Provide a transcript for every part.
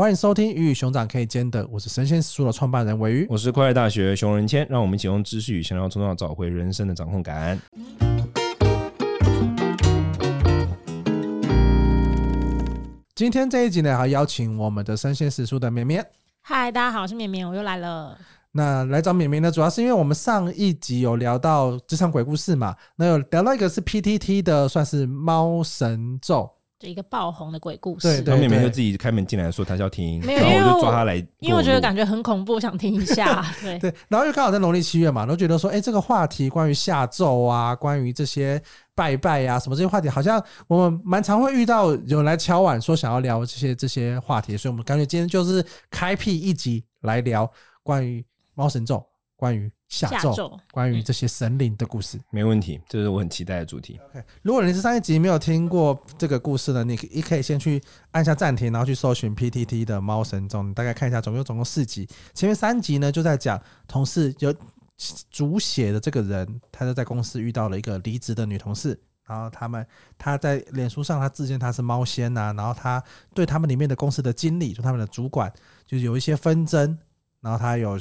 欢迎收听《鱼与熊掌可以兼得》，我是神仙书的创办人韦鱼，我是快乐大学熊仁谦，让我们一起用知识与想要从中找回人生的掌控感。今天这一集呢，还邀请我们的神仙书的绵绵。嗨，大家好，我是绵绵，我又来了。那来找绵绵呢，主要是因为我们上一集有聊到职场鬼故事嘛，那有聊到一个是 PTT 的，算是猫神咒。就一个爆红的鬼故事，对对，然后妹妹就自己开门进来说她要听，没有，然后我就抓她来，因为我觉得感觉很恐怖，想听一下。对对，然后又刚好在农历七月嘛，都觉得说，哎，这个话题关于下咒啊，关于这些拜拜呀、啊，什么这些话题，好像我们蛮常会遇到有人来敲碗说想要聊这些这些话题，所以我们感觉今天就是开辟一集来聊关于猫神咒，关于。下咒，关于这些神灵的故事，嗯，没问题，这是我很期待的主题。OK，如果你是上一集没有听过这个故事的，你你可以先去按下暂停，然后去搜寻 PTT 的猫神咒，你大概看一下，总共总共四集。前面三集呢，就在讲同事有主写的这个人，他就在公司遇到了一个离职的女同事，然后他们他在脸书上他自荐他是猫仙呐，然后他对他们里面的公司的经理，就他们的主管，就是有一些纷争，然后他有。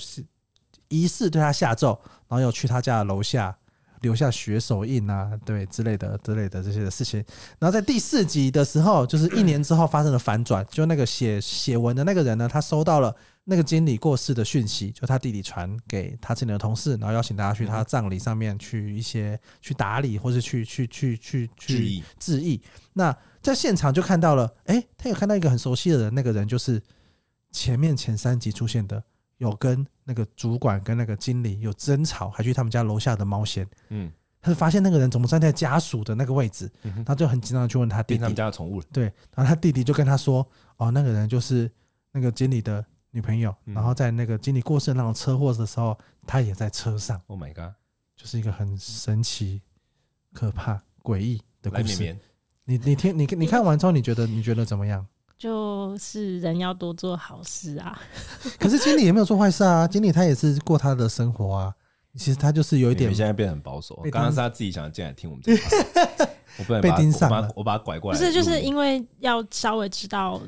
疑似对他下咒，然后又去他家的楼下留下血手印啊，对之类的之类的这些的事情。然后在第四集的时候，就是一年之后发生了反转，就那个写写文的那个人呢，他收到了那个经理过世的讯息，就他弟弟传给他这里的同事，然后邀请大家去他葬礼上面去一些去打理，或是去去去去去致意致意。那在现场就看到了，哎，他有看到一个很熟悉的人，那个人就是前面前三集出现的。有跟那个主管跟那个经理有争吵，还去他们家楼下的猫仙，嗯，他就发现那个人怎么站在家属的那个位置，他就很紧张的去问他弟弟，他们家的宠物，对，然后他弟弟就跟他说，哦，那个人就是那个经理的女朋友，然后在那个经理过世的那种车祸的时候，他也在车上。Oh my god，就是一个很神奇、可怕、诡异的故事。你你听你你看完之后，你觉得你觉得怎么样？就是人要多做好事啊，可是经理也没有做坏事啊，经理他也是过他的生活啊。其实他就是有一点，现在变得很保守。刚刚是他自己想进来听我们这个，我不能 被盯上了，我把他拐过来。不是，就是因为要稍微知道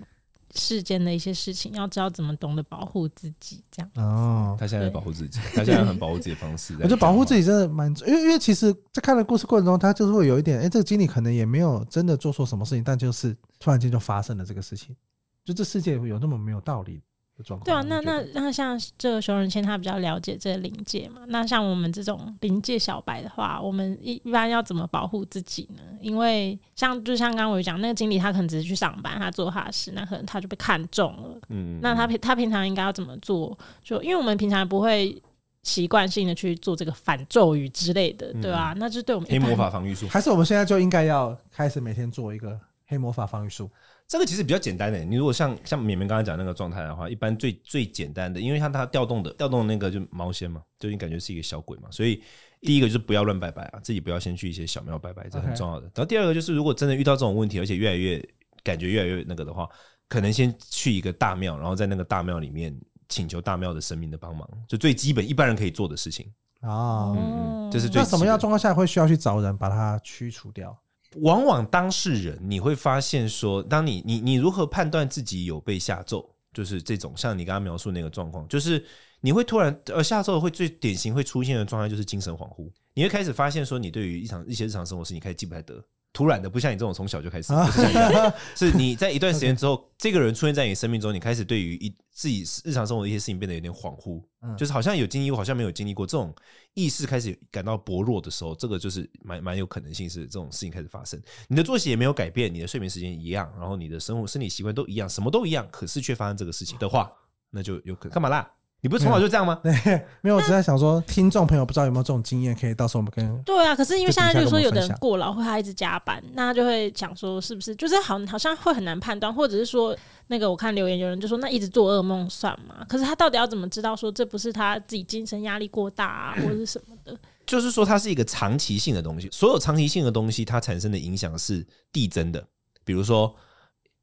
世间的一些事情，要知道怎么懂得保护自己，这样。哦，他现在在保护自己，他现在很保护自己的方式。我觉得保护自己真的蛮，因为因为其实，在看的故事过程中，他就是会有一点，哎，这个经理可能也没有真的做错什么事情，但就是突然间就发生了这个事情。就这世界有那么没有道理的状况？对啊，那那那像这个熊仁谦他比较了解这个灵界嘛？那像我们这种临界小白的话，我们一一般要怎么保护自己呢？因为像就像刚刚我讲，那个经理他可能只是去上班，他做他的事，那可能他就被看中了。嗯，那他平他平常应该要怎么做？就因为我们平常不会习惯性的去做这个反咒语之类的，对吧？那就对我们黑魔法防御术，还是我们现在就应该要开始每天做一个黑魔法防御术？这个其实比较简单的，你如果像像敏敏刚才讲那个状态的话，一般最最简单的，因为像它调动的调动的那个就毛仙嘛，就你感觉是一个小鬼嘛，所以第一个就是不要乱拜拜啊，自己不要先去一些小庙拜拜，这很重要的。然后第二个就是，如果真的遇到这种问题，而且越来越感觉越来越那个的话，可能先去一个大庙，然后在那个大庙里面请求大庙的神明的帮忙，就最基本一般人可以做的事情哦，嗯，嗯，这是最那什么样状况下会需要去找人把它驱除掉？往往当事人你会发现说，当你你你如何判断自己有被下咒，就是这种像你刚刚描述那个状况，就是你会突然呃下咒会最典型会出现的状态就是精神恍惚，你会开始发现说你对于一场一些日常生活事你开始记不太得。突然的，不像你这种从小就开始，不 是你在一段时间之后这个人出现在你生命中，你开始对于一自己日常生活的一些事情变得有点恍惚，嗯，就是好像有经历过，好像没有经历过，这种意识开始感到薄弱的时候，这个就是蛮蛮有可能性是这种事情开始发生。你的作息也没有改变，你的睡眠时间一样，然后你的生活生理习惯都一样，什么都一样，可是却发生这个事情的话，那就有可能。干嘛啦？你不是从小就这样吗？对，没有，我只在想说，听众朋友不知道有没有这种经验，可以到时候我们跟对啊。可是因为现在就是说，有的人过劳或他一直加班，那他就会想说，是不是就是好好像会很难判断，或者是说，那个我看留言有人就说，那一直做噩梦算吗？可是他到底要怎么知道说这不是他自己精神压力过大啊，或者是什么的？就是说，它是一个长期性的东西，所有长期性的东西，它产生的影响是递增的。比如说，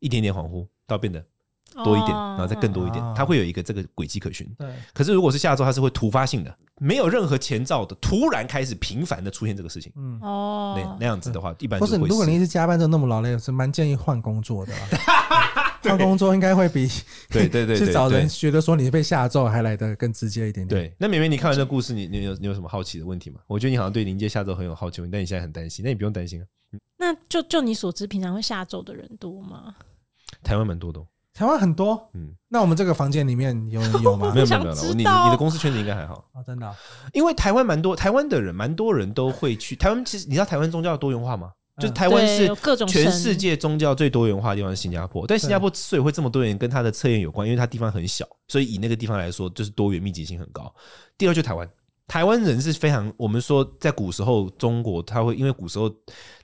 一点点恍惚到变得。多一点，然后再更多一点，它会有一个这个轨迹可循。对，可是如果是下周，它是会突发性的，没有任何前兆的，突然开始频繁的出现这个事情。嗯哦那那样子的话，一般不是。如果你一直加班都那么劳累，是蛮建议换工作的。换工作应该会比对对对 去找人觉得说你被下咒还来的更直接一点点。对，那美美，你看完这个故事，你你有你有什么好奇的问题吗？我觉得你好像对临界下咒很有好奇，但你现在很担心，那你不用担心啊。那就就你所知，平常会下咒的人多吗？台湾蛮多的哦，台湾很多，嗯，那我们这个房间里面有人有吗？没有没有没有，你你的公司圈子应该还好，哦，真的哦，因为台湾蛮多台湾的人，蛮多人都会去台湾。其实你知道台湾宗教多元化吗？就是台湾是各种全世界宗教最多元化的地方是新加坡，但新加坡之所以会这么多元，跟它的测验有关，因为它地方很小，所以以那个地方来说，就是多元密集性很高。第二就台湾，台湾人是非常，我们说在古时候中国，他会因为古时候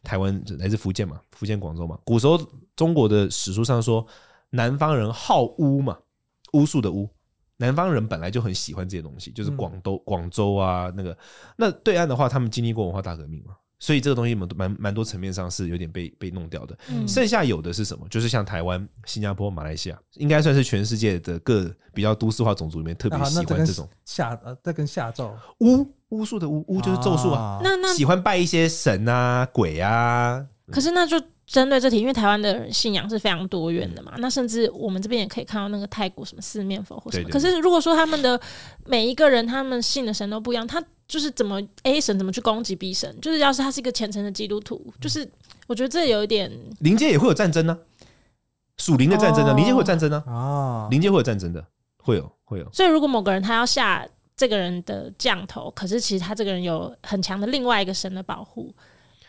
台湾来自福建嘛，福建广州嘛，古时候中国的史书上说，南方人好巫嘛，巫术的巫。南方人本来就很喜欢这些东西，就是广东、广州啊，那个那对岸的话，他们经历过文化大革命嘛。所以这个东西蛮蛮蛮多层面上是有点被被弄掉的。嗯剩下有的是什么？就是像台湾、新加坡、马来西亚，应该算是全世界的各比较都市化种族里面特别喜欢这种下呃，这跟下咒巫巫术的巫巫就是咒术啊。那那喜欢拜一些神啊、鬼啊。可是那就针对这题，因为台湾的信仰是非常多元的嘛，那甚至我们这边也可以看到那个泰国什么四面佛或什么。可是如果说他们的每一个人他们信的神都不一样，他就是怎么 A 神怎么去攻击 B 神？就是要是他是一个虔诚的基督徒，就是我觉得这有一点灵界也会有战争呢、啊，属灵的战争呢、啊，哦灵界会有战争呢、啊，啊，灵界会有战争的，会有会有。所以如果某个人他要下这个人的降头，可是其实他这个人有很强的另外一个神的保护，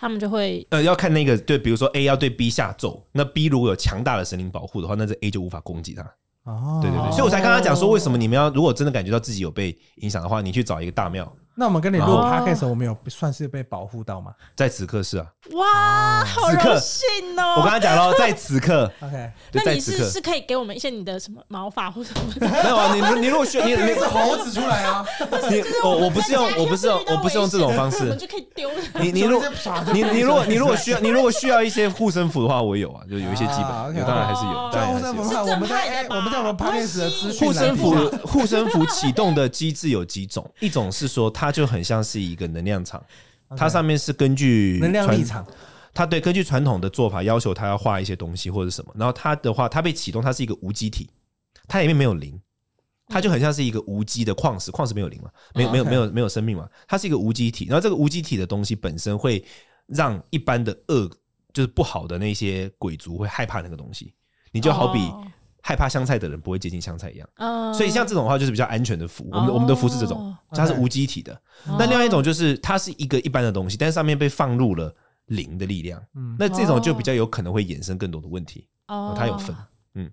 他们就会呃，要看那个对，比如说 A 要对 B 下咒，那 B 如果有强大的神灵保护的话，那这 A 就无法攻击他。哦，对对对，所以我才刚刚讲说，为什么你们要如果真的感觉到自己有被影响的话，你去找一个大庙，那我们跟你录然后 podcast，我们有算是被保护到吗？在此刻是啊，哇，好此刻。荣幸哦！我刚才讲了，在此刻，？OK，就那你在此刻，是是可以给我们一些你的什么毛发或什么？的？没有啊，你你如果需要，你 你猴子出来啊！你我我不是用我不是用我不是用这种方式。我们，就可以丢了。你你如你你如果你如果需要你如果需要一些护身符的话，我有啊，就有一些基啊本，，OK，当然还是有，哦。当然护身符的。话，我们在哎，是正派的吧我们在我们 podcast 的资讯护身符栏底下。护身符启动的机制有几种，一种是说它就很像是一个能量场，它上面是根据能量场，它对根据传统的做法要求它要画一些东西或者什么，然后它的话它被启动，它是一个无机体，它里面没有灵，它就很像是一个无机的矿石，矿石没有灵嘛，没有没有没有没有生命嘛，它是一个无机体，然后这个无机体的东西本身会让一般的恶就是不好的那些鬼族会害怕那个东西，你就好比哦害怕香菜的人不会接近香菜一样。嗯所以像这种的话，就是比较安全的符。我们的我们的符是这种哦，它是无机体的。那另外一种就是它是一个一般的东西，但是上面被放入了灵的力量。嗯，那这种就比较有可能会衍生更多的问题。哦它有分，嗯，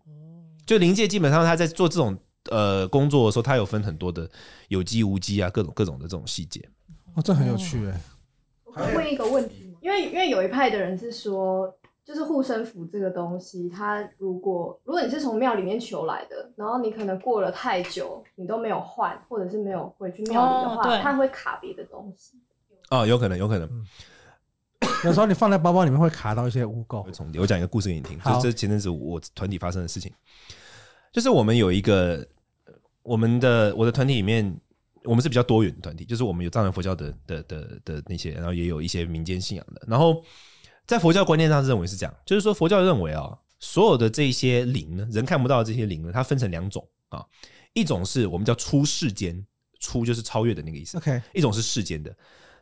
就灵界基本上他在做这种呃工作的时候，它有分很多的有机无机啊，各种各种的这种细节。哦，这很有趣哎。我可以问一个问题吗？因为因为有一派的人是说，就是护身符这个东西，它如果如果你是从庙里面求来的，然后你可能过了太久，你都没有换，或者是没有回去庙里的话，哦对它会卡别的东西。哦，有可能，有可能有时候你放在包包里面会卡到一些污垢会。重叠。我讲一个故事给你听，好就这前阵子我团体发生的事情，就是我们有一个我们的我的团体里面，我们是比较多元的团体，就是我们有藏传佛教的的的的那些，然后也有一些民间信仰的。然后在佛教观念上认为是这样，就是说佛教认为啊，所有的这些灵呢，人看不到的这些灵呢，它分成两种啊，一种是我们叫出世间，出就是超越的那个意思，OK，一种是世间的。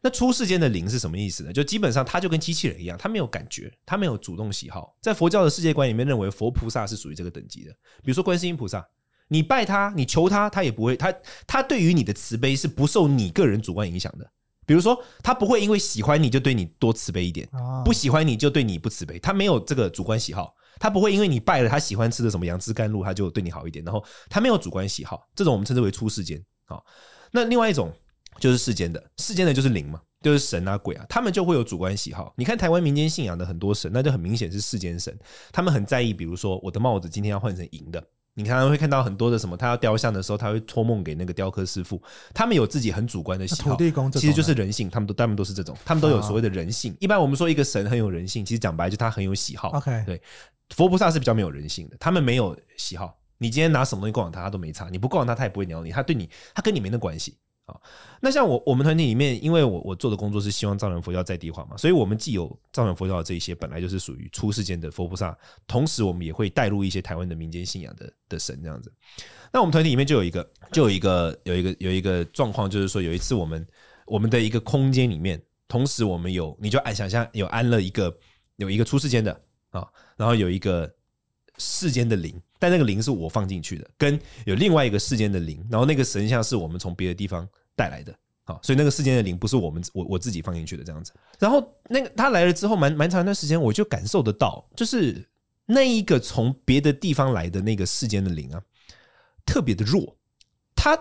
那出世间的灵是什么意思呢？就基本上它就跟机器人一样，它没有感觉，它没有主动喜好。在佛教的世界观里面，认为佛菩萨是属于这个等级的。比如说观世音菩萨，你拜他，你求他，他也不会，他他对于你的慈悲是不受你个人主观影响的。比如说，他不会因为喜欢你就对你多慈悲一点，啊不喜欢你就对你不慈悲，他没有这个主观喜好。他不会因为你拜了他喜欢吃的什么杨枝甘露，他就对你好一点。然后他没有主观喜好，这种我们称之为出世间。好，那另外一种就是世间的，世间的就是灵嘛，就是神啊鬼啊，他们就会有主观喜好。你看台湾民间信仰的很多神，那就很明显是世间神，他们很在意，比如说我的帽子今天要换成银的。你常常会看到很多的什么，他要雕像的时候，他会托梦给那个雕刻师傅，他们有自己很主观的喜好。土地公其实就是人性，他们都他们都是这种，他们都有所谓的人性。一般我们说一个神很有人性，其实讲白了就他很有喜好。OK 对，佛菩萨是比较没有人性的，他们没有喜好。你今天拿什么东西供养他，他都没差；你不供养他，他也不会鸟你。他对你，他跟你没那关系好，那像我我们团体里面，因为我我做的工作是希望藏传佛教在地化嘛，所以我们既有藏传佛教的这一些，本来就是属于出世间的佛菩萨，同时我们也会带入一些台湾的民间信仰的的神这样子。那我们团体里面就有一个，就有一个有一个有一个状况，就是说有一次我们我们的一个空间里面，同时我们有你就按想象有安了一个有一个出世间的啊，然后有一个。世间的灵，但那个灵是我放进去的，跟有另外一个世间的灵，然后那个神像是我们从别的地方带来的，好，所以那个世间的灵不是我们我我自己放进去的这样子。然后那个他来了之后，蛮蛮长一段时间，我就感受得到，就是那一个从别的地方来的那个世间的灵啊，特别的弱，他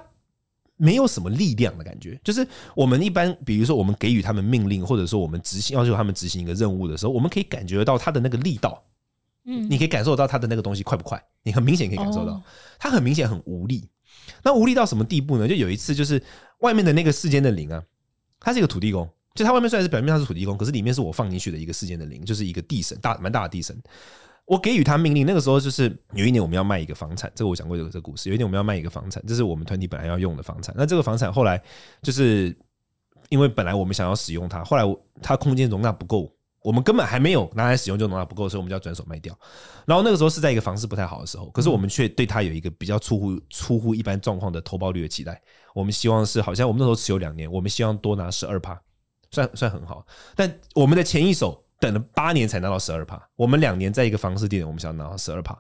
没有什么力量的感觉。就是我们一般，比如说我们给予他们命令，或者说我们执行要求他们执行一个任务的时候，我们可以感觉得到他的那个力道。嗯，你可以感受到他的那个东西快不快？你很明显可以感受到，他很明显很无力。那无力到什么地步呢？就有一次，就是外面的那个世间的灵啊，它是一个土地公，就它外面虽然是表面上是土地公，可是里面是我放进去的一个世间的灵，就是一个地神，大蛮大的地神。我给予他命令，那个时候就是有一年我们要卖一个房产，这个我讲过这个这个故事。有一年我们要卖一个房产，这是我们团体本来要用的房产。那这个房产后来就是因为本来我们想要使用它，后来它空间容纳不够。我们根本还没有拿来使用就容纳不够，所以我们就要转手卖掉。然后那个时候是在一个房市不太好的时候，可是我们却对它有一个比较出乎出乎一般状况的投报率的期待。我们希望是好像我们那时候持有两年，我们希望多拿十二帕，算算很好。但我们的前一手等了八年才拿到十二帕，我们两年在一个房市地点，我们想拿到十二帕。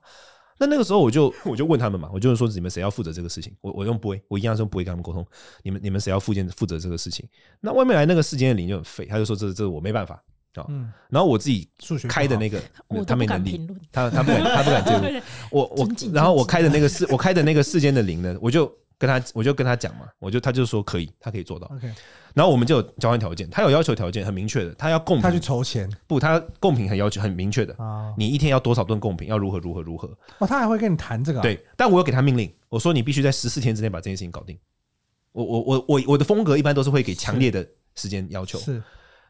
那那个时候我就 我就问他们嘛，我就是说你们谁要负责这个事情？我我用不会，我一样是用不会跟他们沟通。你们你们谁要负责负责这个事情？那外面来那个世间的灵就很废，他就说这这我没办法。嗯，然后我自己开的那个，他没能力，他他不敢，他不敢介入。我我，然后我开的那个世，我开的那个世间的灵呢，我就跟他，我就跟他讲嘛，我就他就说可以，他可以做到。OK，然后我们就有交换条件，他有要求条件很明确的，他要贡品，他去筹钱，不，他贡品很要求很明确的。啊，你一天要多少顿贡品，要如何如何如何。哦，他还会跟你谈这个？对，但我有给他命令，我说你必须在十四天之内把这件事情搞定。我我我我我的风格一般都是会给强烈的时间要求，是。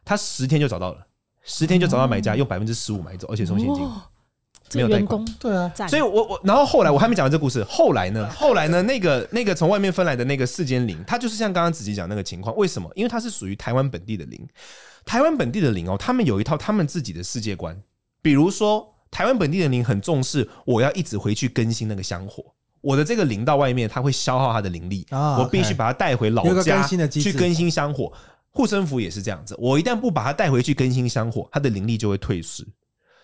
他十天就找到了。十天就找到买家，用百分之十五买走，而且送现金，没有贷款。对啊，所以我我然后后来我还没讲完这故事。后来呢？后来呢？那个那个从外面分来的那个四间灵，它就是像刚刚子琪讲那个情况。为什么？因为它是属于台湾本地的灵，台湾本地的灵哦，他们有一套他们自己的世界观。比如说，台湾本地的灵很重视，我要一直回去更新那个香火。我的这个灵到外面，它会消耗它的灵力，我必须把它带回老家去更新香火。护身符也是这样子，我一旦不把它带回去更新香火，它的灵力就会退失。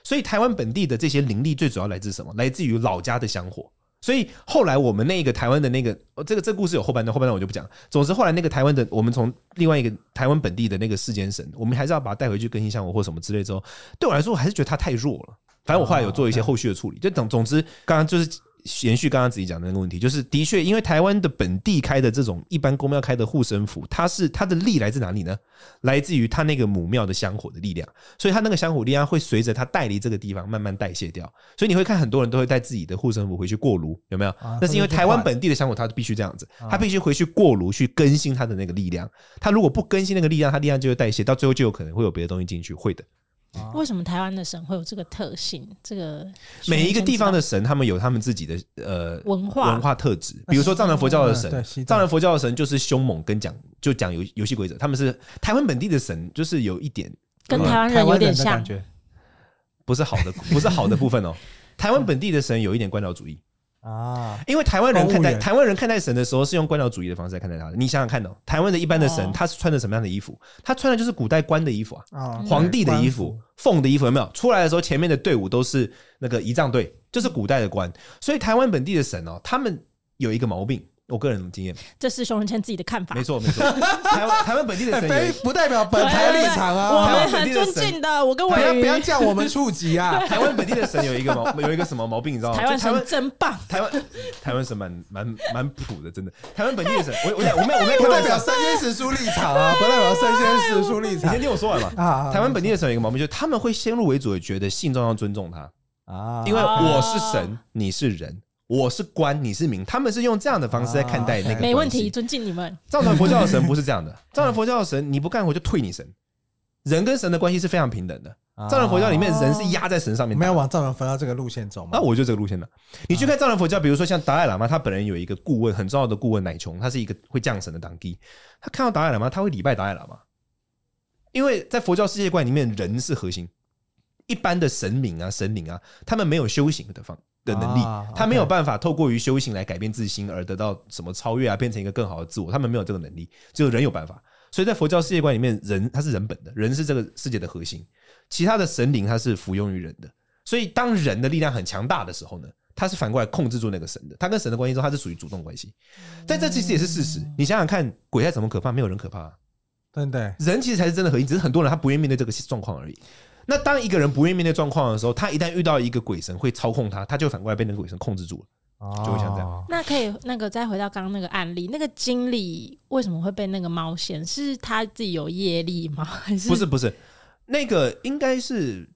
所以台湾本地的这些灵力最主要来自什么？来自于老家的香火。所以后来我们那个台湾的那个，这个这故事有后半段，后半段我就不讲。总之后来那个台湾的，我们从另外一个台湾本地的那个世间神，我们还是要把它带回去更新香火或什么之类之后，对我来说我还是觉得它太弱了。反正我后来有做一些后续的处理，就等总之刚刚就是。延续刚刚自己讲的那个问题，就是的确，因为台湾的本地开的这种一般公庙开的护身符，它是它的力来自哪里呢？来自于它那个母庙的香火的力量，所以它那个香火力量会随着它带离这个地方慢慢代谢掉。所以你会看很多人都会带自己的护身符回去过炉，有没有？那是因为台湾本地的香火，它必须这样子，它必须回去过炉去更新它的那个力量。它如果不更新那个力量，它力量就会代谢，到最后就有可能会有别的东西进去，会的。为什么台湾的神会有这个特性？这个每一个地方的神，他们有他们自己的呃文化文化特质。比如说藏传佛教的神，藏传佛教的神就是凶猛跟讲就讲游游戏规则。他们是台湾本地的神，就是有一点跟台湾人有点像，不是好的，不是好的部分哦。台湾本地的神有一点官僚主义。啊，因为台湾人看待台湾人看待神的时候是用官僚主义的方式来看待他的。你想想看哦，台湾的一般的神，他是穿着什么样的衣服？他穿的就是古代官的衣服啊，皇帝的衣服、凤的衣服，有没有？出来的时候前面的队伍都是那个仪仗队，就是古代的官。所以台湾本地的神哦，他们有一个毛病。我个人的经验，这是熊仁谦自己的看法。没错，没错。台湾台湾本地的神不代表本台立场啊。我们很尊敬的，我跟我不要不要叫我们触及啊。台湾本地的神有一个毛 有一个什么毛病，你知道吗？台湾神真棒。台湾台湾神蛮蛮蛮普的，真的。台湾本地的神，我我我没有我没有不代表三鲜时书立场啊，不代表三鲜时书立场。你先听我说完嘛。啊。台湾本地的神有一个毛病，就是他们会先入为主的觉得信众要尊重他啊，因为我是神，你是人。我是官，你是民，他们是用这样的方式在看待那个。没问题，尊敬你们。藏传佛教的神不是这样的，藏传佛教的神，你不干活就退你神。人跟神的关系是非常平等的，藏传佛教里面人是压在神上面，我们要往藏传佛教这个路线走吗？那我就这个路线了。你去看藏传佛教，比如说像达赖喇嘛，他本人有一个顾问，很重要的顾问乃琼，他是一个会降神的当地。他看到达赖喇嘛，他会礼拜达赖喇嘛，因为在佛教世界观里面，人是核心。一般的神明啊、神灵啊，他们没有修行的方的能力，他没有办法透过于修行来改变自心而得到什么超越啊，变成一个更好的自我。他们没有这个能力，只有人有办法。所以在佛教世界观里面，人他是人本的，人是这个世界的核心。其他的神灵他是服用于人的，所以当人的力量很强大的时候呢，他是反过来控制住那个神的。他跟神的关系中，他是属于主动关系。但这其实也是事实。你想想看，鬼再怎么可怕，没有人可怕啊。对对，人其实才是真的核心，只是很多人他不愿意面对这个状况而已。那当一个人不愿意面对状况的时候，他一旦遇到一个鬼神会操控他，他就反过来被那个鬼神控制住了，就会像这样。那可以，那个再回到刚刚那个案例，那个经理为什么会被那个猫仙？是他自己有业力吗？还是不是？不是，那个应该是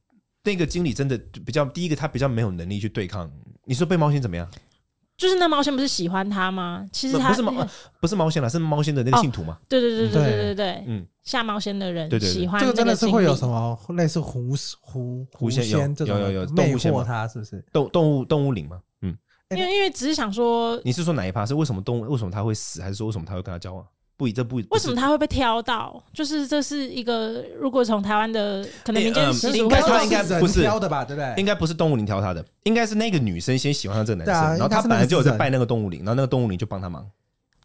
那个经理真的比较第一个，他比较没有能力去对抗。你说被猫仙怎么样？就是那猫仙不是喜欢他吗？其实他不是猫，不是猫仙了，是猫仙的那个信徒嘛？对对对对对对对，嗯。下猫仙的人喜欢这个，真的是会有什么类似狐狐狐仙这种有有有魅惑他是不是动动物动物灵吗？嗯，因为因为只是想说，你是说哪一趴是为什么动物为什么他会死，还是说为什么他会跟他交往？不以这不为什么他会被挑到？就是这是一个如果从台湾的可能民间习俗，他应该不是挑的吧？对不对？应该不是动物灵挑他的，应该是那个女生先喜欢上这个男生，然后他本来就有在拜那个动物灵，然后那个动物灵就帮他忙。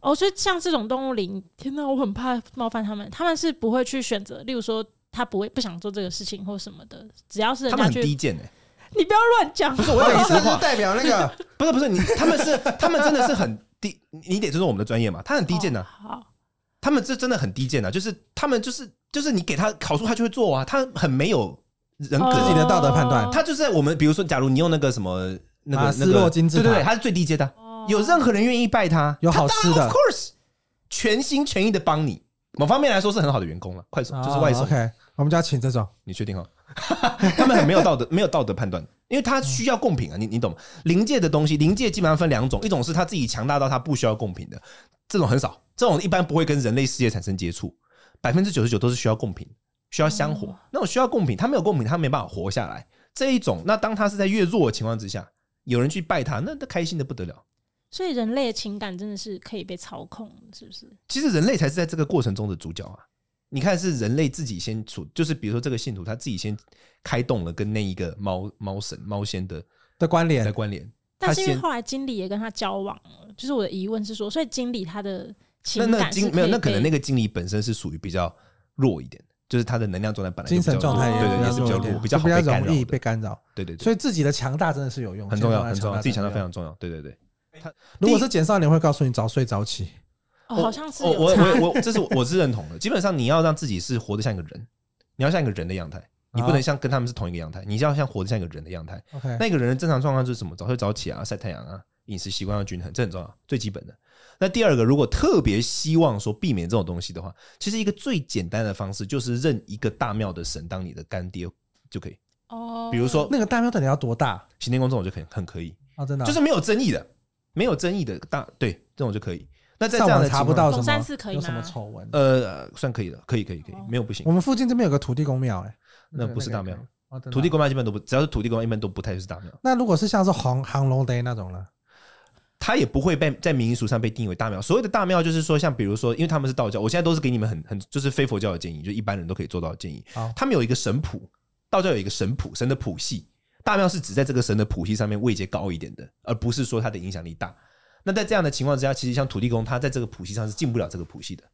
哦，所以像这种动物灵，天哪，我很怕冒犯他们。他们是不会去选择，例如说他不会不想做这个事情或什么的，只要是他们很低贱哎、欸，你不要乱讲。不是我的意思是代表那个，不是不是你，他们是他们真的是很低，你得尊重我们的专业嘛。他很低贱的、啊哦，好，他们这真的很低贱呐、啊，就是他们就是就是你给他好处，他就会做啊，他很没有人格自己的道德判断。他就是在我们比如说，假如你用那个什么那个那个金字塔，对对对，他是最低阶的、哦，有任何人愿意拜他，有好吃的，of course。全心全意的帮你，某方面来说是很好的员工了。快手就是外送。Oh, OK，我们就要请这种，你确定哦？他们很没有道德，没有道德判断，因为他需要贡品啊。你你懂吗？灵界的东西，灵界基本上分两种，一种是他自己强大到他不需要贡品的，这种很少，这种一般不会跟人类世界产生接触。百分之九十九都是需要贡品，需要香火。那种需要贡品，他没有贡品，他没办法活下来。这一种，那当他是在越弱的情况之下，有人去拜他，那他开心的不得了。所以人类的情感真的是可以被操控，是不是？其实人类才是在这个过程中的主角啊！你看，是人类自己先处，就是比如说这个信徒他自己先开动了跟那一个猫猫神猫仙的的关联的关联。但是因为后来经理也跟他交往了，就是我的疑问是说，所以经理他的情感那那经没有，那可能那个经理本身是属于比较弱一点的，就是他的能量状态本来精神状态也对对也是比较弱，比较比较容易被干扰。对对对，所以自己的强大真的是有用，很重要很重要，自己强大非常重要。对对对。他如果是减少年会告诉你早睡早起，哦，好像是我我我我这是我是认同的。基本上你要让自己是活得像一个人，你要像一个人的样态，你不能像跟他们是同一个样态，你要像活得像一个人的样态。OK，那个人的正常状况就是什么？早睡早起啊，晒太阳啊，饮食习惯要均衡，这很重要，最基本的。那第二个，如果特别希望说避免这种东西的话，其实一个最简单的方式就是认一个大庙的神当你的干爹就可以。哦，比如说那个大庙到底要多大？行天宫这种就可以很可以啊，真的就是没有争议的。没有争议的大对这种就可以。那在这样的查不到什么可以？有什么丑闻？呃，算可以了，可以可以可以，没有不行。我们附近这边有个土地公庙，哎，那不是大庙。土地公庙基本都不，只要是土地公一般都不太是大庙。那如果是像是杭杭龙 day 那种呢？他也不会被在民俗上被定为大庙。所谓的大庙，就是说像比如说，因为他们是道教，我现在都是给你们很很就是非佛教的建议，就一般人都可以做到的建议。他们有一个神谱，道教有一个神谱，神的谱系。大庙是指在这个神的谱系上面位阶高一点的，而不是说它的影响力大。那在这样的情况之下，其实像土地公，他在这个谱系上是进不了这个谱系的，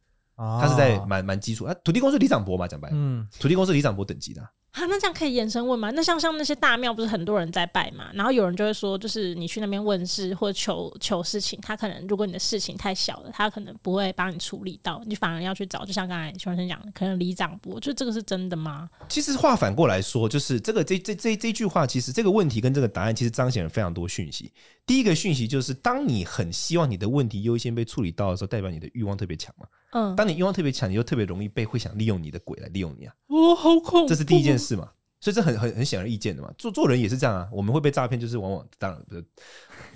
他是在蛮蛮基础。啊，土地公是李长伯嘛，讲白了，嗯，土地公是李长伯等级的。啊，那这样可以延伸问吗？那像像那些大庙，不是很多人在拜嘛？然后有人就会说，就是你去那边问事或求求事情，他可能如果你的事情太小了，他可能不会帮你处理到，你反而要去找。就像刚才熊先生讲的，可能里长伯，就这个是真的吗？其实话反过来说，就是这个这这这这句话，其实这个问题跟这个答案，其实彰显了非常多讯息。第一个讯息就是，当你很希望你的问题优先被处理到的时候，代表你的欲望特别强嘛。嗯，当你欲望特别强，你就特别容易被会想利用你的鬼来利用你啊。哦，好恐怖！这是第一件事嘛。所以这很很很显而易见的嘛，做做人也是这样啊。我们会被诈骗，就是往往当然不是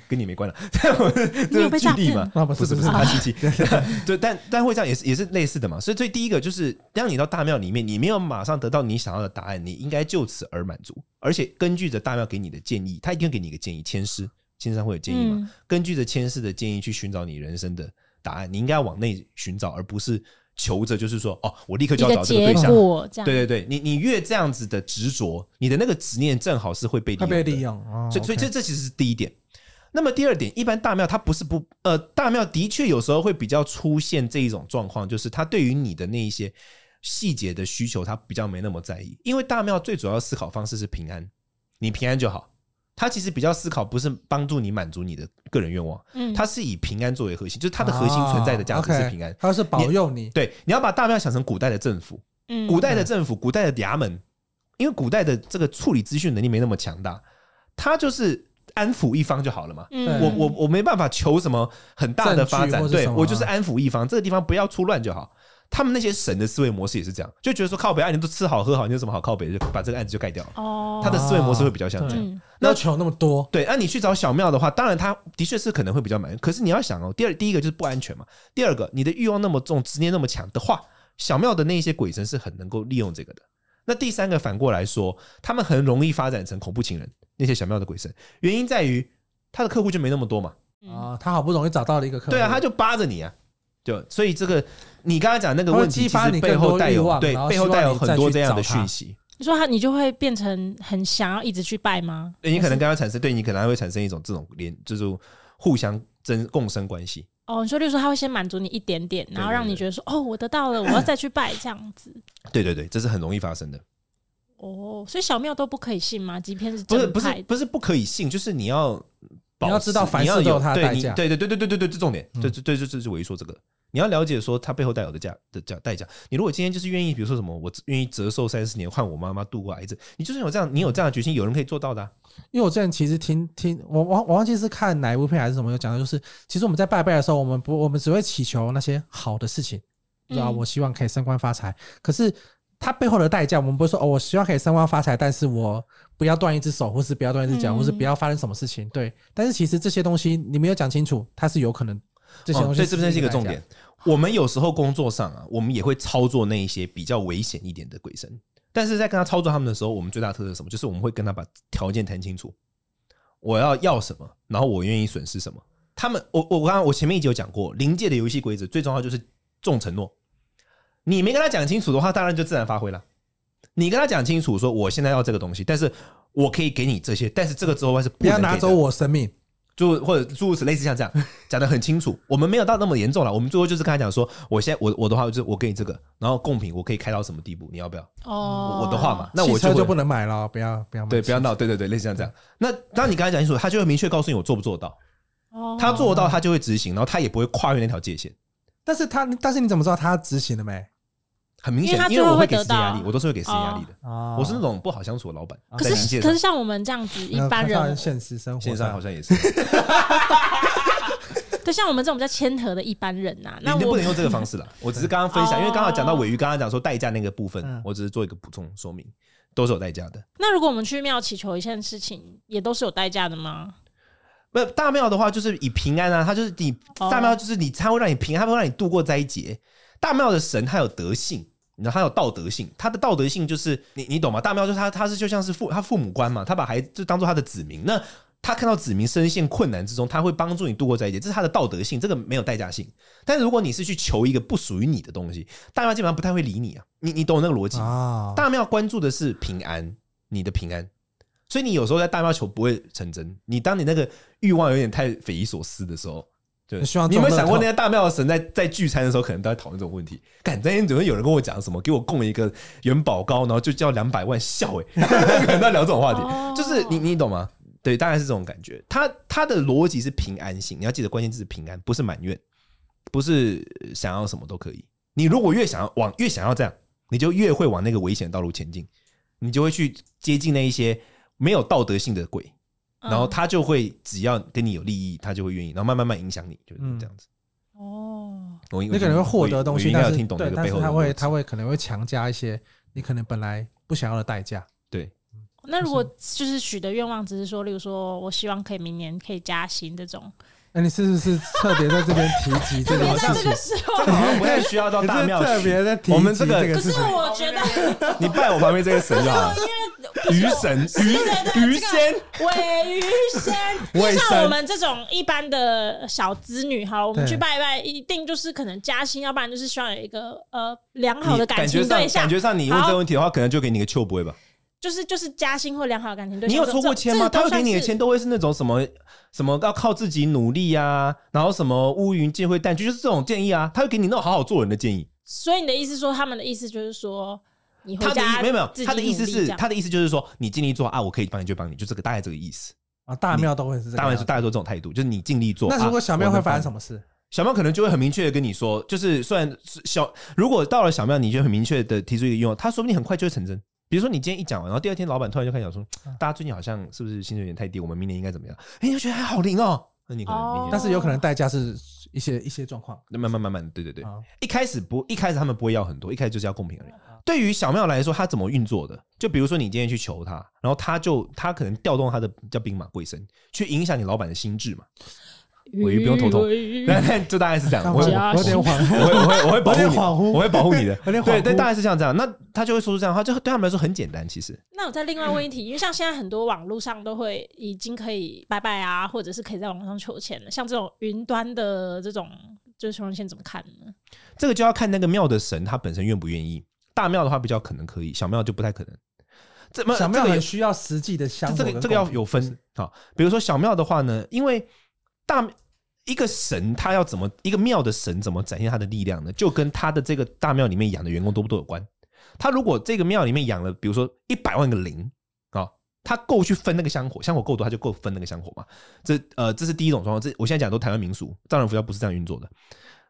跟你没关了。我你有被诈骗嘛？啊，不不是不是，他亲戚，对，但但会这样也是也是类似的嘛。所以，所以第一个就是，当你到大庙里面，你没有马上得到你想要的答案，你应该就此而满足。而且根据着大庙给你的建议，他一定会给你一个建议，签师，签诗上会有建议嘛？嗯、根据着签师的建议去寻找你人生的答案，你应该要往内寻找，而不是。求着就是说，哦，我立刻就要找这个对象。对对对，你你越这样子的执着，你的那个执念正好是会被利用。被利用，哦、所以所以这这其实是第一点。那么第二点，一般大庙它不是不呃，大庙的确有时候会比较出现这一种状况，就是它对于你的那一些细节的需求，他比较没那么在意，因为大庙最主要思考方式是平安，你平安就好。他其实比较思考不是帮助你满足你的个人愿望，嗯，他是以平安作为核心，就是他的核心存在的价值是平安，他是保佑你。对，你要把大庙想成古代的政府，嗯，古代的政府，古代的衙门，因为古代的这个处理资讯能力没那么强大，他就是安抚一方就好了嘛。嗯，我我我没办法求什么很大的发展，对，我就是安抚一方，这个地方不要出乱就好。他们那些神的思维模式也是这样，就觉得说靠北啊，你都吃好喝好，你有什么好靠北？就把这个案子就盖掉了。哦，他的思维模式会比较像这样。那求那么多，对，那、啊、你去找小庙的话，当然他的确是可能会比较满意。可是你要想哦，第二第一个就是不安全嘛，第二个你的欲望那么重，执念那么强的话，小庙的那些鬼神是很能够利用这个的。那第三个反过来说，他们很容易发展成恐怖情人。那些小庙的鬼神，原因在于他的客户就没那么多嘛。啊，他好不容易找到了一个客户，对啊，他就扒着你啊。就所以这个你刚才讲那个问题，其实背后带有对背后带有很多这样的讯息。你说他，你就会变成很想要一直去拜吗？对，你可能跟他产生，对你可能还会产生一种这种连，就是互相争共生关系。哦，你说，例如说他会先满足你一点点，然后让你觉得说，哦，我得到了，我要再去拜这样子。对对对，这是很容易发生的。哦，所以小庙都不可以信吗？即便是不是不是不是不可以信，就是你要你要知道凡事都有它的代价。对对对对对对对，这重点，对对对，就是我一说这个。你要了解说它背后带有的价的价代价。你如果今天就是愿意，比如说什么，我愿意折寿三十年换我妈妈度过癌症，你就算有这样，你有这样的决心，有人可以做到的啊。因为我之前其实听听我我我忘记是看哪一部片还是什么，有讲的就是，其实我们在拜拜的时候，我们不我们只会祈求那些好的事情，知道？我希望可以升官发财。可是它背后的代价，我们不会说哦，我希望可以升官发财，但是我不要断一只手，或是不要断一只脚，或是不要发生什么事情。对，但是其实这些东西你没有讲清楚，它是有可能这些东西，所以这边是一个重点。我们有时候工作上啊，我们也会操作那一些比较危险一点的鬼神，但是在跟他操作他们的时候，我们最大的特色是什么？就是我们会跟他把条件谈清楚，我要要什么，然后我愿意损失什么。他们，我我刚刚我前面一集有讲过，灵界的游戏规则最重要就是重承诺。你没跟他讲清楚的话，当然就自然发挥了。你跟他讲清楚，说我现在要这个东西，但是我可以给你这些，但是这个之后是，不要拿走我生命。就或者诸如此类似像这样讲得很清楚，我们没有到那么严重了。我们最后就是跟他讲说，我现在我我的话就是我给你这个，然后贡品我可以开到什么地步，你要不要？哦，我的话嘛，那我就就不能买了，不要不要买。对，不要闹，对对对，类似像这样。那当你跟他讲清楚，他就会明确告诉你我做不做到。哦，他做得到，他就会执行，然后他也不会跨越那条界限。但是他但是你怎么知道他执行了没？很明显，因为我会给时间压力，我都是会给私人压力的。我是那种不好相处的老板。可是可是像我们这样子一般人，现实生活线上好像也是。对，像我们这种比较谦和的一般人呐，那我不能用这个方式了。我只是刚刚分享，因为刚好讲到尾鱼，刚刚讲说代价那个部分，我只是做一个补充说明，都是有代价的。那如果我们去庙祈求一件事情，也都是有代价的吗？不，大庙的话就是以平安啊，它就是你大庙就是你，它会让你平安，它会让你度过灾劫。大庙的神它有德性。你知道他有道德性，他的道德性就是你你懂吗？大庙就是他他是就像是父他父母官嘛，他把孩子就当做他的子民。那他看到子民深陷困难之中，他会帮助你度过这一劫，这是他的道德性，这个没有代价性。但是如果你是去求一个不属于你的东西，大庙基本上不太会理你啊。你你懂那个逻辑吗？大庙关注的是平安，你的平安，所以你有时候在大庙求不会成真。你当你那个欲望有点太匪夷所思的时候。对，你有没有想过那些大庙的神在在聚餐的时候，可能都在讨论这种问题？干，那天怎么有人跟我讲什么，给我供一个元宝糕，然后就叫两百万笑哎、欸，可能在聊这种话题，就是你你懂吗？对，大概是这种感觉。他他的逻辑是平安性，你要记得关键字是平安，不是埋怨，不是想要什么都可以。你如果越想要往越想要这样，你就越会往那个危险道路前进，你就会去接近那一些没有道德性的鬼。然后他就会只要跟你有利益，他就会愿意，然后慢慢慢影响你，就是这样子。哦，你可能会获得东西，但是对，但是他会他会可能会强加一些你可能本来不想要的代价。对，那如果就是许的愿望，只是说，例如说我希望可以明年可以加薪这种。那、欸、你是不是特别在这边提及 这个事情？这个好像不太需要到大庙特别在提及我们这个，可是我觉得 你拜我旁边这个神就好了。鱼神、鱼鱼仙、尾鱼仙，就像我们这种一般的小子女哈，我们去拜一拜，一定就是可能加薪，要不然就是希望有一个呃良好的感情对象。感觉上，你问这个问题的话，可能就给你个秋不会吧？就是就是加薪或良好的感情对象。你有抽过签吗？他会给你的签都会是那种什么什么要靠自己努力啊，然后什么乌云尽会淡去，就是这种建议啊。他会给你那种好好做人的建议。所以你的意思说，他们的意思就是说。他的意没有没有，他的意思是他的意思就是说，你尽力做啊，我可以帮你就帮你，就这个大概这个意思啊。大庙都会是这样，大庙是大概都这种态度，就是你尽力做。那如果小庙会发生什么事？小庙可能就会很明确的跟你说，就是虽然小，如果到了小庙，你就很明确的提出一个愿望，他说不定很快就会成真。比如说你今天一讲完，然后第二天老板突然就开始讲说，大家最近好像是不是薪水有点太低？我们明年应该怎么样？哎，就觉得还好灵哦。那你可能明年，但是有可能代价是一些一些状况。那慢慢慢慢，对对对，一开始不，一开始他们不会要很多，一开始就是要公平而已。对于小庙来说，他怎么运作的？就比如说，你今天去求他，然后他就他可能调动他的叫兵马贵神，去影响你老板的心智嘛。鮪鱼不用头痛，那 就大概是这样。我我有点恍惚，我会我会我会保护你，我会保护你的。对对，大概是像这样。那他就会说出这样的话，就对他们来说很简单。其实，那我再另外问一题，因为像现在很多网络上都会已经可以拜拜啊，或者是可以在网上求签了。像这种云端的这种，就是求签怎么看呢？这个就要看那个庙的神他本身愿不愿意。大庙的话比较可能可以，小庙就不太可能。这么小庙也需要实际的香，这个这个要有分啊。比如说小庙的话呢，因为大一个神他要怎么一个庙的神怎么展现他的力量呢？就跟他的这个大庙里面养的员工多不多有关。他如果这个庙里面养了，比如说一百万个灵啊，他够去分那个香火，香火够多，他就够分那个香火嘛。这呃，这是第一种状况。这我现在讲都台湾民俗，藏传佛教不是这样运作的。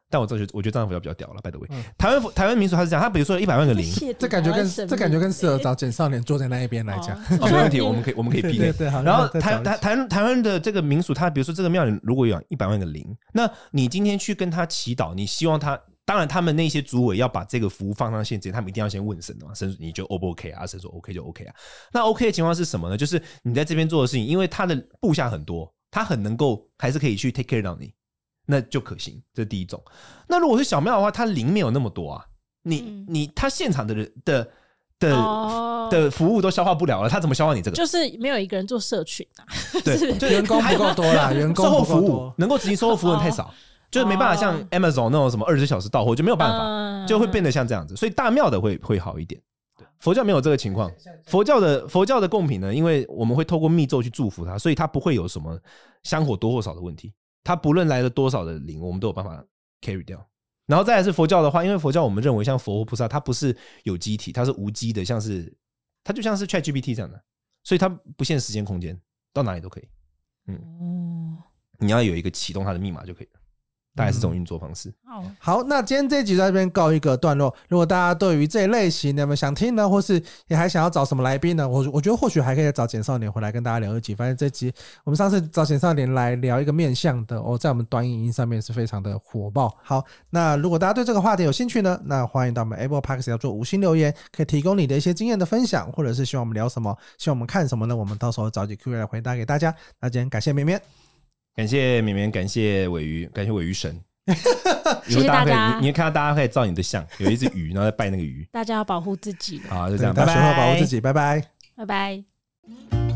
但我这觉我觉得藏传佛教比较屌了，by the way。台湾台湾民俗它是这样，他比如说一百万个零，这感觉更这感觉更适合找简少年坐在那一边来讲，没问题，我们可以我们可以 PK。然后台台台台湾的这个民俗，他比如说这个庙里如果有一百万个零，那你今天去跟他祈祷，你希望他，当然他们那些主委要把这个服务放上线之前，他们一定要先问神的嘛，神你就 O 不 OK 啊？神说 OK 就 OK 啊。那 OK 的情况是什么呢？就是你在这边做的事情，因为他的部下很多，他很能够还是可以去 take care 到你。那就可行，这是第一种。那如果是小庙的话，它灵没有那么多啊，你、嗯、你他现场的人的的、哦、的服务都消化不了了，他怎么消化你这个？就是没有一个人做社群啊，对，就员工不够多啦，员工售后服务能够执行售后服务的太少，哦、就是没办法像 Amazon 那种什么二十四小时到货，就没有办法，哦、就会变得像这样子。所以大庙的会会好一点，佛教没有这个情况。佛教的佛教的贡品呢，因为我们会透过密咒去祝福它，所以它不会有什么香火多或少的问题。他不论来了多少的灵，我们都有办法 carry 掉。然后再来是佛教的话，因为佛教我们认为像佛菩萨，它不是有机体，它是无机的，像是它就像是 ChatGPT 这样的，所以它不限时间空间，到哪里都可以。嗯，你要有一个启动它的密码就可以了。大概是这种运作方式。好，那今天这一集在这边告一个段落。如果大家对于这一类型，你们想听呢，或是你还想要找什么来宾呢？我我觉得或许还可以找简少年回来跟大家聊一集。反正这集我们上次找简少年来聊一个面向的哦，在我们短影音上面是非常的火爆。好，那如果大家对这个话题有兴趣呢，那欢迎到我们 Apple Podcast 要做五星留言，可以提供你的一些经验的分享，或者是希望我们聊什么，希望我们看什么呢？我们到时候找几 Q&A 来回答给大家。那今天感谢绵绵。感谢绵绵，感谢尾鱼，感谢尾鱼神。谢谢大家。你你看到大家可以照你的像，有一只鱼，然后在拜那个鱼。大家要保护自己。好，就这样，大家。学会保护自己，拜拜，拜拜。